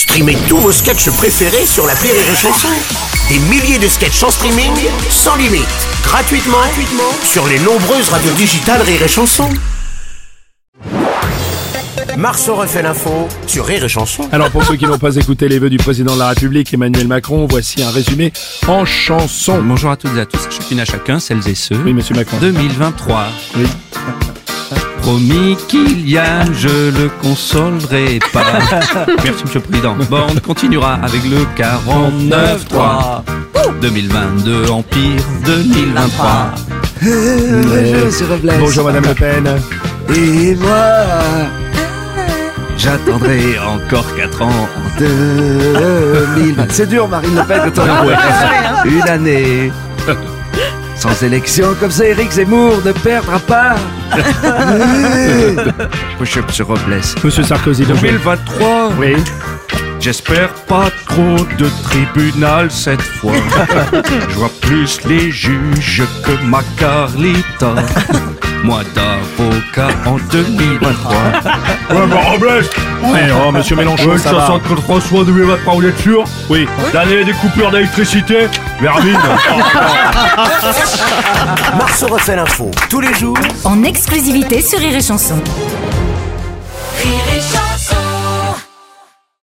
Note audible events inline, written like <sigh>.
Streamez tous vos sketchs préférés sur la Rire et Chanson. Des milliers de sketchs en streaming, sans limite, gratuitement, gratuitement sur les nombreuses radios digitales Rire et Chanson. Marceau refait l'info sur Rire et Chanson. Alors pour ceux qui n'ont pas écouté les vœux du président de la République Emmanuel Macron, voici un résumé en chanson. Bonjour à toutes et à tous, chacune à chacun, celles et ceux. Oui, monsieur Macron. 2023. Oui. Promis Kylian, je le consolerai pas. <laughs> Merci monsieur le président. Bon, on continuera avec le 49-3. 2022 Empire 2023. Bonjour, monsieur Robles. Bonjour madame Le Pen. Et moi, j'attendrai encore 4 ans en 2020. C'est dur, Marine Le Pen, quand on est Une année. <laughs> Sans élection, comme ça, Eric Zemmour ne perdra pas. <laughs> Monsieur Robles. Monsieur Sarkozy. donc, 2023. Oui. J'espère pas trop de tribunal cette fois. <laughs> Je vois plus les juges que ma Carlita. Moi d'avocat en 2023. <laughs> Ouais, bah Robles Ouais, oh monsieur Mélenchon, ça va. contre François 2023, vous êtes sûr Oui. L'année des coupures d'électricité Vermine <laughs> Marceau refait l'info tous les jours en exclusivité sur Rire et Chanson.